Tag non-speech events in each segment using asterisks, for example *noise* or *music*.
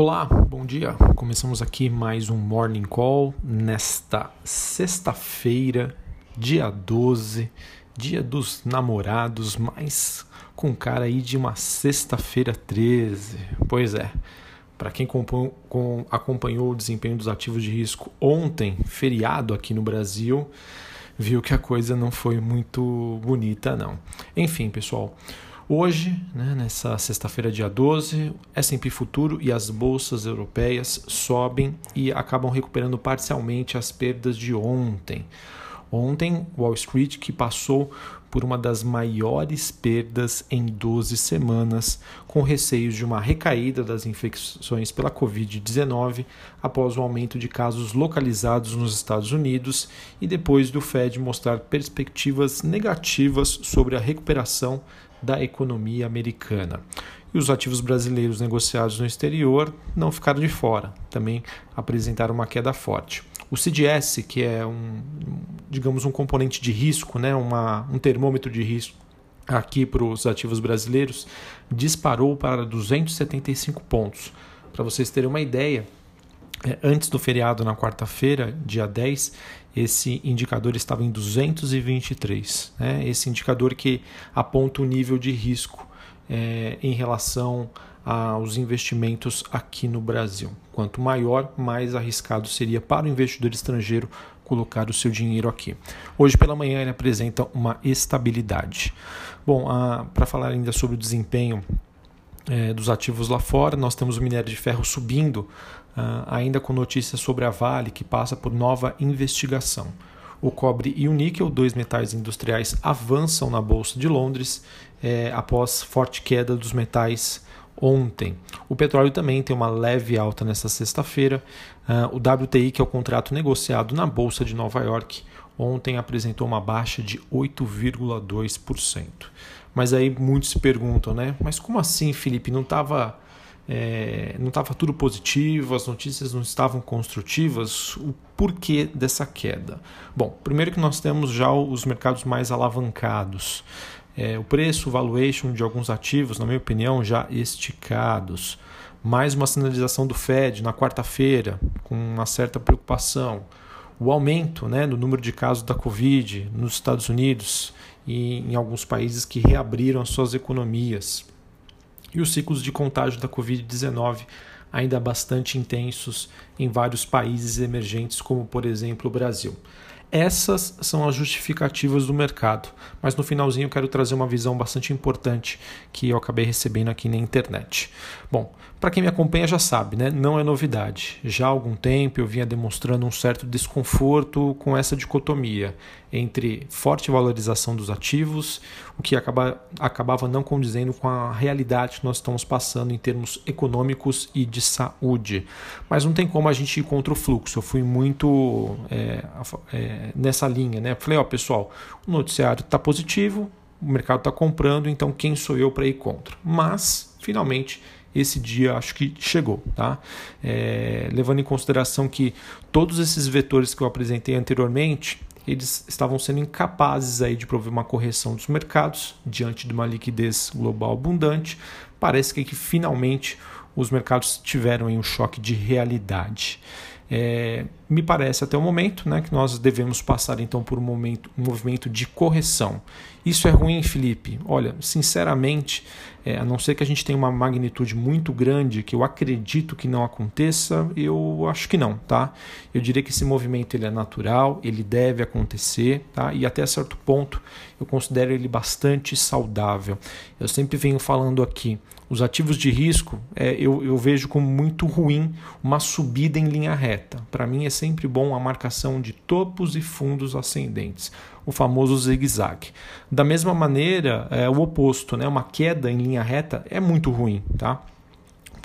Olá, bom dia. Começamos aqui mais um Morning Call nesta sexta-feira, dia 12, dia dos namorados, mas com cara aí de uma sexta-feira 13. Pois é, para quem acompanhou o desempenho dos ativos de risco ontem, feriado aqui no Brasil, viu que a coisa não foi muito bonita, não. Enfim, pessoal. Hoje, né, nessa sexta-feira, dia 12, S&P Futuro e as bolsas europeias sobem e acabam recuperando parcialmente as perdas de ontem. Ontem, Wall Street, que passou por uma das maiores perdas em 12 semanas, com receios de uma recaída das infecções pela Covid-19 após o aumento de casos localizados nos Estados Unidos e depois do Fed mostrar perspectivas negativas sobre a recuperação da economia americana. E os ativos brasileiros negociados no exterior não ficaram de fora, também apresentaram uma queda forte. O CDS, que é um, digamos, um componente de risco, né, uma, um termômetro de risco aqui para os ativos brasileiros, disparou para 275 pontos. Para vocês terem uma ideia, é, antes do feriado na quarta-feira, dia 10, esse indicador estava em 223. Né? Esse indicador que aponta o nível de risco é, em relação aos investimentos aqui no Brasil. Quanto maior, mais arriscado seria para o investidor estrangeiro colocar o seu dinheiro aqui. Hoje pela manhã ele apresenta uma estabilidade. Bom, para falar ainda sobre o desempenho é, dos ativos lá fora, nós temos o minério de ferro subindo ainda com notícias sobre a Vale, que passa por nova investigação. O cobre e o níquel, dois metais industriais, avançam na Bolsa de Londres eh, após forte queda dos metais ontem. O petróleo também tem uma leve alta nesta sexta-feira. Uh, o WTI, que é o contrato negociado na Bolsa de Nova York, ontem apresentou uma baixa de 8,2%. Mas aí muitos se perguntam, né? Mas como assim, Felipe? Não estava é, não estava tudo positivo, as notícias não estavam construtivas. O porquê dessa queda? Bom, primeiro que nós temos já os mercados mais alavancados. É, o preço, o valuation de alguns ativos, na minha opinião, já esticados. Mais uma sinalização do Fed na quarta-feira, com uma certa preocupação. O aumento né, do número de casos da Covid nos Estados Unidos e em alguns países que reabriram as suas economias e os ciclos de contágio da Covid-19 ainda bastante intensos em vários países emergentes, como por exemplo o Brasil. Essas são as justificativas do mercado, mas no finalzinho eu quero trazer uma visão bastante importante que eu acabei recebendo aqui na internet. Bom, para quem me acompanha já sabe, né? não é novidade. Já há algum tempo eu vinha demonstrando um certo desconforto com essa dicotomia entre forte valorização dos ativos, o que acaba, acabava não condizendo com a realidade que nós estamos passando em termos econômicos e de saúde. Mas não tem como a gente ir contra o fluxo. Eu fui muito é, é, nessa linha. Né? Falei, ó, pessoal, o noticiário está positivo, o mercado está comprando, então quem sou eu para ir contra? Mas, finalmente, esse dia acho que chegou, tá? É, levando em consideração que todos esses vetores que eu apresentei anteriormente, eles estavam sendo incapazes aí de prover uma correção dos mercados diante de uma liquidez global abundante. Parece que, que finalmente os mercados tiveram um choque de realidade. É, me parece até o momento né, que nós devemos passar então por um, momento, um movimento de correção. Isso é ruim, Felipe? Olha, sinceramente, é, a não ser que a gente tenha uma magnitude muito grande, que eu acredito que não aconteça, eu acho que não, tá? Eu diria que esse movimento ele é natural, ele deve acontecer, tá? E até certo ponto eu considero ele bastante saudável. Eu sempre venho falando aqui, os ativos de risco é, eu, eu vejo como muito ruim uma subida em linha reta. Para mim é sempre bom a marcação de topos e fundos ascendentes, o famoso zigue-zague. Da mesma maneira, é o oposto, né? uma queda em linha reta é muito ruim. Tá?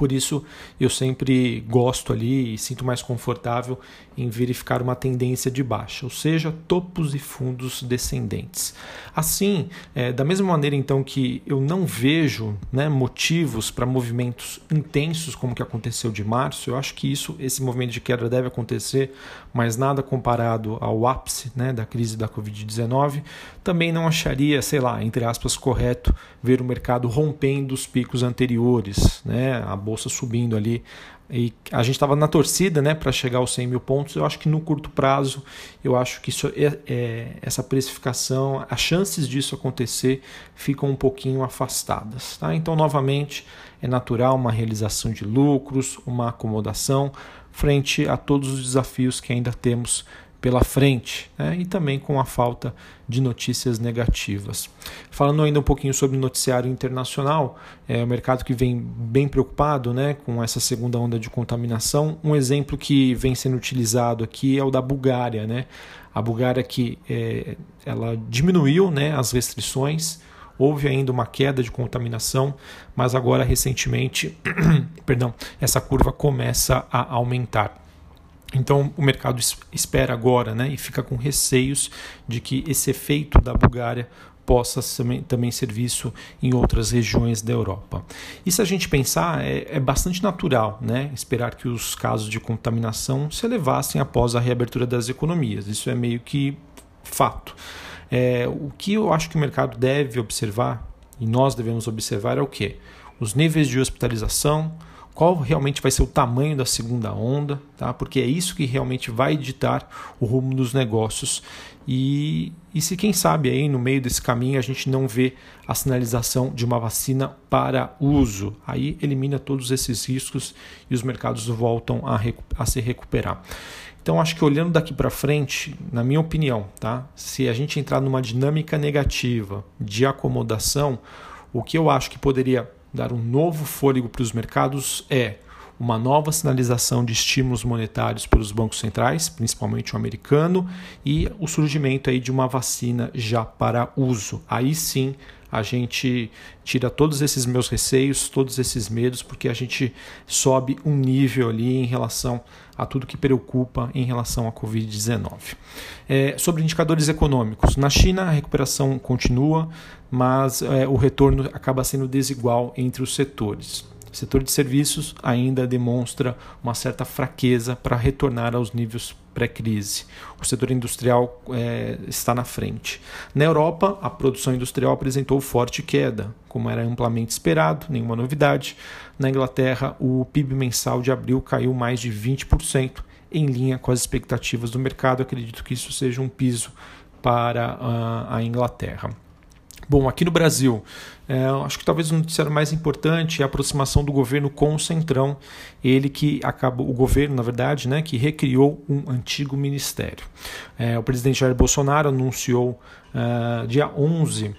Por isso eu sempre gosto ali e sinto mais confortável em verificar uma tendência de baixa, ou seja, topos e fundos descendentes. Assim, é, da mesma maneira então que eu não vejo né, motivos para movimentos intensos como que aconteceu de março, eu acho que isso, esse movimento de queda deve acontecer, mas nada comparado ao ápice né, da crise da Covid-19. Também não acharia, sei lá, entre aspas, correto ver o mercado rompendo os picos anteriores, né, a subindo ali. E a gente estava na torcida né, para chegar aos 100 mil pontos. Eu acho que no curto prazo, eu acho que isso é, é, essa precificação, as chances disso acontecer ficam um pouquinho afastadas. Tá? Então, novamente, é natural uma realização de lucros, uma acomodação frente a todos os desafios que ainda temos pela frente né? e também com a falta de notícias negativas. Falando ainda um pouquinho sobre o noticiário internacional, é o mercado que vem bem preocupado né, com essa segunda onda de contaminação. Um exemplo que vem sendo utilizado aqui é o da Bulgária. Né? A Bulgária que é, ela diminuiu né, as restrições, houve ainda uma queda de contaminação, mas agora recentemente, *clears throat* perdão, essa curva começa a aumentar. Então o mercado espera agora né, e fica com receios de que esse efeito da Bulgária possa também ser visto em outras regiões da Europa. E se a gente pensar, é, é, bastante natural né, esperar que os casos de contaminação se elevassem após a reabertura das economias. Isso é meio que fato. É, o que eu acho que o mercado deve observar, e nós devemos observar, é o que? Os níveis de hospitalização, qual realmente vai ser o tamanho da segunda onda, tá? porque é isso que realmente vai ditar o rumo dos negócios. E, e se quem sabe aí no meio desse caminho a gente não vê a sinalização de uma vacina para uso, aí elimina todos esses riscos e os mercados voltam a, a se recuperar. Então acho que olhando daqui para frente, na minha opinião, tá? se a gente entrar numa dinâmica negativa de acomodação, o que eu acho que poderia dar um novo fôlego para os mercados é uma nova sinalização de estímulos monetários pelos bancos centrais, principalmente o americano, e o surgimento aí de uma vacina já para uso. Aí sim a gente tira todos esses meus receios, todos esses medos, porque a gente sobe um nível ali em relação a tudo que preocupa em relação à Covid-19. É, sobre indicadores econômicos, na China a recuperação continua, mas é, o retorno acaba sendo desigual entre os setores. O setor de serviços ainda demonstra uma certa fraqueza para retornar aos níveis pré-crise. O setor industrial é, está na frente. Na Europa, a produção industrial apresentou forte queda, como era amplamente esperado, nenhuma novidade. Na Inglaterra, o PIB mensal de abril caiu mais de 20%, em linha com as expectativas do mercado. Acredito que isso seja um piso para uh, a Inglaterra. Bom, aqui no Brasil, é, acho que talvez o noticiário mais importante é a aproximação do governo com o Centrão, ele que acabou, o governo, na verdade, né, que recriou um antigo ministério. É, o presidente Jair Bolsonaro anunciou uh, dia 11 uh,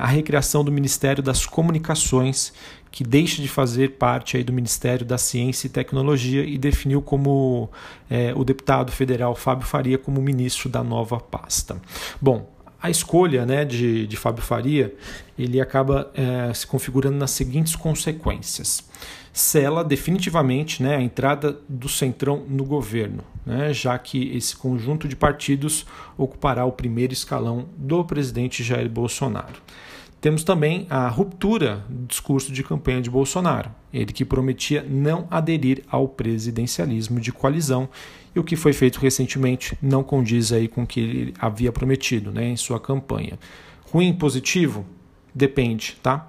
a recriação do Ministério das Comunicações, que deixa de fazer parte aí do Ministério da Ciência e Tecnologia e definiu como é, o deputado federal Fábio Faria como ministro da nova pasta. Bom, a escolha né, de, de Fábio Faria ele acaba é, se configurando nas seguintes consequências. Sela definitivamente né, a entrada do Centrão no governo, né, já que esse conjunto de partidos ocupará o primeiro escalão do presidente Jair Bolsonaro. Temos também a ruptura do discurso de campanha de Bolsonaro, ele que prometia não aderir ao presidencialismo de coalizão, e o que foi feito recentemente não condiz aí com o que ele havia prometido né, em sua campanha. Ruim, positivo? Depende, tá?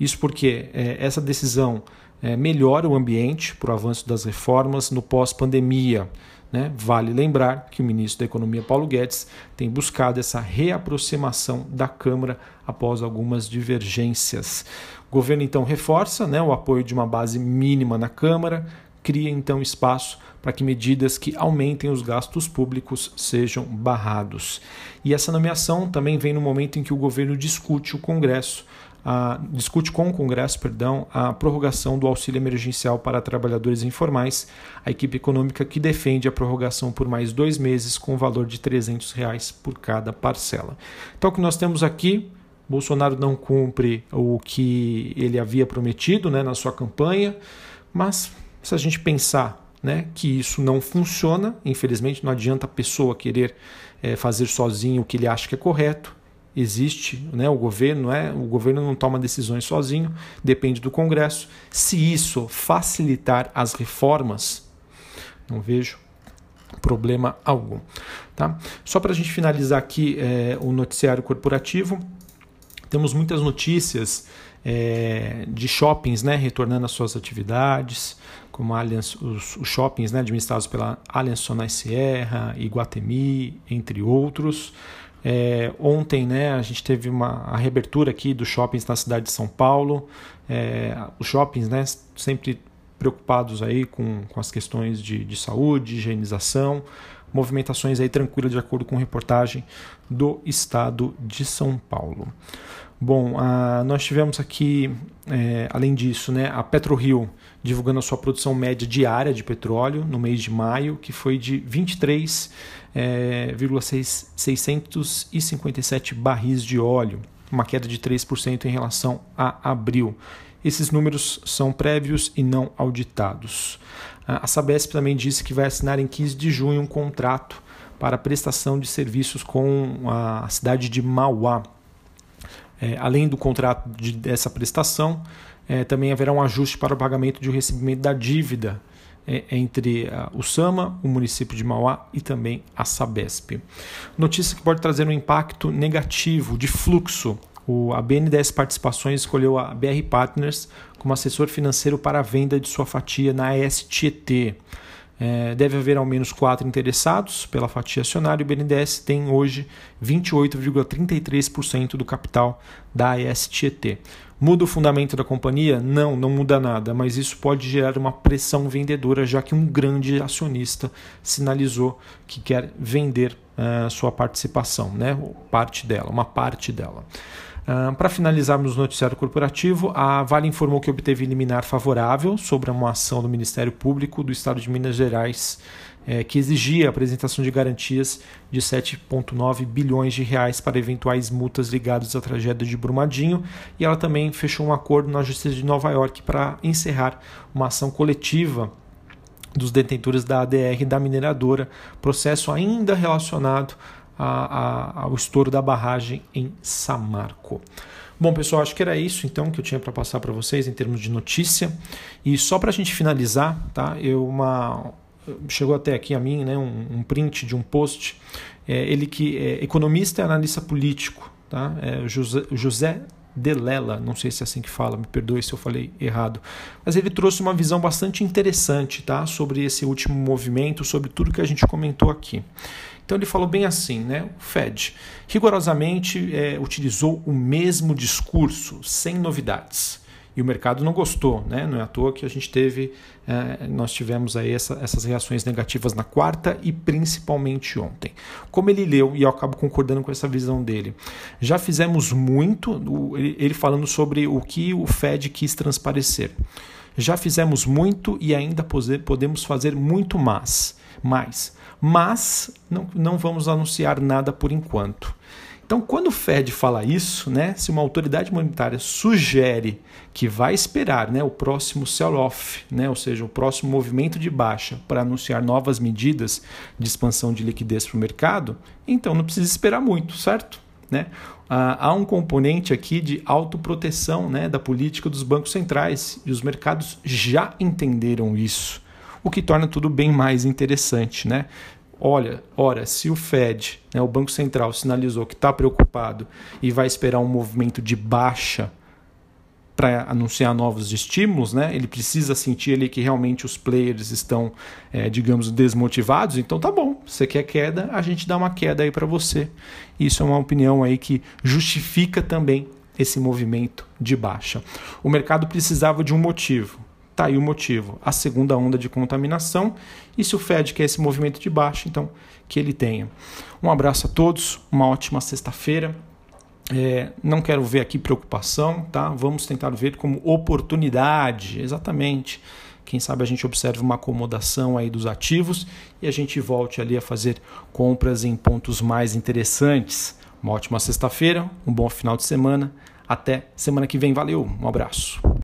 Isso porque é, essa decisão é, melhora o ambiente para o avanço das reformas no pós-pandemia. Né? Vale lembrar que o ministro da Economia, Paulo Guedes, tem buscado essa reaproximação da Câmara após algumas divergências. O governo então reforça né, o apoio de uma base mínima na Câmara, cria então espaço para que medidas que aumentem os gastos públicos sejam barrados. E essa nomeação também vem no momento em que o governo discute o Congresso a, discute com o Congresso perdão, a prorrogação do auxílio emergencial para trabalhadores informais, a equipe econômica que defende a prorrogação por mais dois meses com valor de 300 reais por cada parcela. Então, o que nós temos aqui, Bolsonaro não cumpre o que ele havia prometido né, na sua campanha, mas se a gente pensar né, que isso não funciona, infelizmente não adianta a pessoa querer é, fazer sozinho o que ele acha que é correto, existe, né, o governo é, o governo não toma decisões sozinho, depende do Congresso. Se isso facilitar as reformas, não vejo problema algum, tá? Só para a gente finalizar aqui é, o noticiário corporativo, temos muitas notícias é, de shoppings né, retornando às suas atividades, como Allianz, os, os, shoppings né, administrados pela Allianz Sonai Sierra, Iguatemi, entre outros. É, ontem né, a gente teve uma a reabertura aqui dos shoppings na cidade de São Paulo. É, os shoppings né, sempre preocupados aí com, com as questões de, de saúde, higienização, movimentações aí tranquilas de acordo com reportagem do estado de São Paulo. Bom, uh, nós tivemos aqui, é, além disso, né, a PetroRio divulgando a sua produção média diária de petróleo no mês de maio, que foi de 23,657 é, barris de óleo, uma queda de 3% em relação a abril. Esses números são prévios e não auditados. A Sabesp também disse que vai assinar em 15 de junho um contrato para prestação de serviços com a cidade de Mauá é, além do contrato de, dessa prestação, é, também haverá um ajuste para o pagamento de um recebimento da dívida é, entre o SAMA, o município de Mauá e também a Sabesp. Notícia que pode trazer um impacto negativo de fluxo. O, a BNDES Participações escolheu a BR Partners como assessor financeiro para a venda de sua fatia na STT. É, deve haver ao menos quatro interessados pela fatia acionária o BNDES tem hoje 28,33% do capital da ASTET. Muda o fundamento da companhia? Não, não muda nada, mas isso pode gerar uma pressão vendedora, já que um grande acionista sinalizou que quer vender uh, sua participação, né? parte dela, uma parte dela. Para finalizarmos o noticiário corporativo, a Vale informou que obteve liminar favorável sobre uma ação do Ministério Público do Estado de Minas Gerais eh, que exigia a apresentação de garantias de 7,9 bilhões de reais para eventuais multas ligadas à tragédia de Brumadinho. E ela também fechou um acordo na Justiça de Nova York para encerrar uma ação coletiva dos detentores da ADR da mineradora, processo ainda relacionado a, a, ao estouro da barragem em Samarco. Bom, pessoal, acho que era isso então que eu tinha para passar para vocês em termos de notícia. E só para a gente finalizar, tá? Eu uma chegou até aqui a mim, né? Um, um print de um post. É, ele que é economista e analista político, tá? É José, José Delela, não sei se é assim que fala, me perdoe se eu falei errado, mas ele trouxe uma visão bastante interessante, tá, sobre esse último movimento, sobre tudo que a gente comentou aqui. Então ele falou bem assim, né? O Fed rigorosamente é, utilizou o mesmo discurso, sem novidades. E o mercado não gostou, né? Não é à toa que a gente teve, é, nós tivemos aí essa, essas reações negativas na quarta e principalmente ontem. Como ele leu, e eu acabo concordando com essa visão dele, já fizemos muito, ele falando sobre o que o Fed quis transparecer. Já fizemos muito e ainda podemos fazer muito mais. mais mas não, não vamos anunciar nada por enquanto. Então, quando o Fed fala isso, né, se uma autoridade monetária sugere que vai esperar né, o próximo sell-off, né, ou seja, o próximo movimento de baixa para anunciar novas medidas de expansão de liquidez para o mercado, então não precisa esperar muito, certo? Né? Ah, há um componente aqui de autoproteção né, da política dos bancos centrais e os mercados já entenderam isso o que torna tudo bem mais interessante, né? Olha, ora, se o Fed, né, o Banco Central, sinalizou que está preocupado e vai esperar um movimento de baixa para anunciar novos estímulos, né? Ele precisa sentir ali que realmente os players estão, é, digamos, desmotivados. Então tá bom, você quer queda, a gente dá uma queda aí para você. Isso é uma opinião aí que justifica também esse movimento de baixa. O mercado precisava de um motivo. Está aí o motivo, a segunda onda de contaminação. E se o Fed quer esse movimento de baixa, então que ele tenha. Um abraço a todos, uma ótima sexta-feira. É, não quero ver aqui preocupação, tá? Vamos tentar ver como oportunidade, exatamente. Quem sabe a gente observe uma acomodação aí dos ativos e a gente volte ali a fazer compras em pontos mais interessantes. Uma ótima sexta-feira, um bom final de semana. Até semana que vem. Valeu, um abraço.